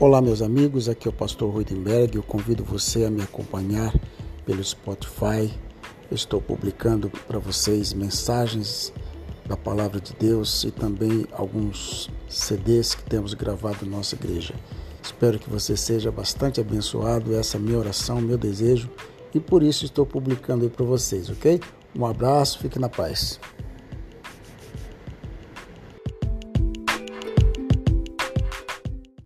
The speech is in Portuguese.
Olá, meus amigos, aqui é o pastor Ruidenberg. Eu convido você a me acompanhar pelo Spotify. Eu estou publicando para vocês mensagens da palavra de Deus e também alguns CDs que temos gravado na nossa igreja. Espero que você seja bastante abençoado. Essa é a minha oração, meu desejo, e por isso estou publicando aí para vocês, ok? Um abraço, fique na paz.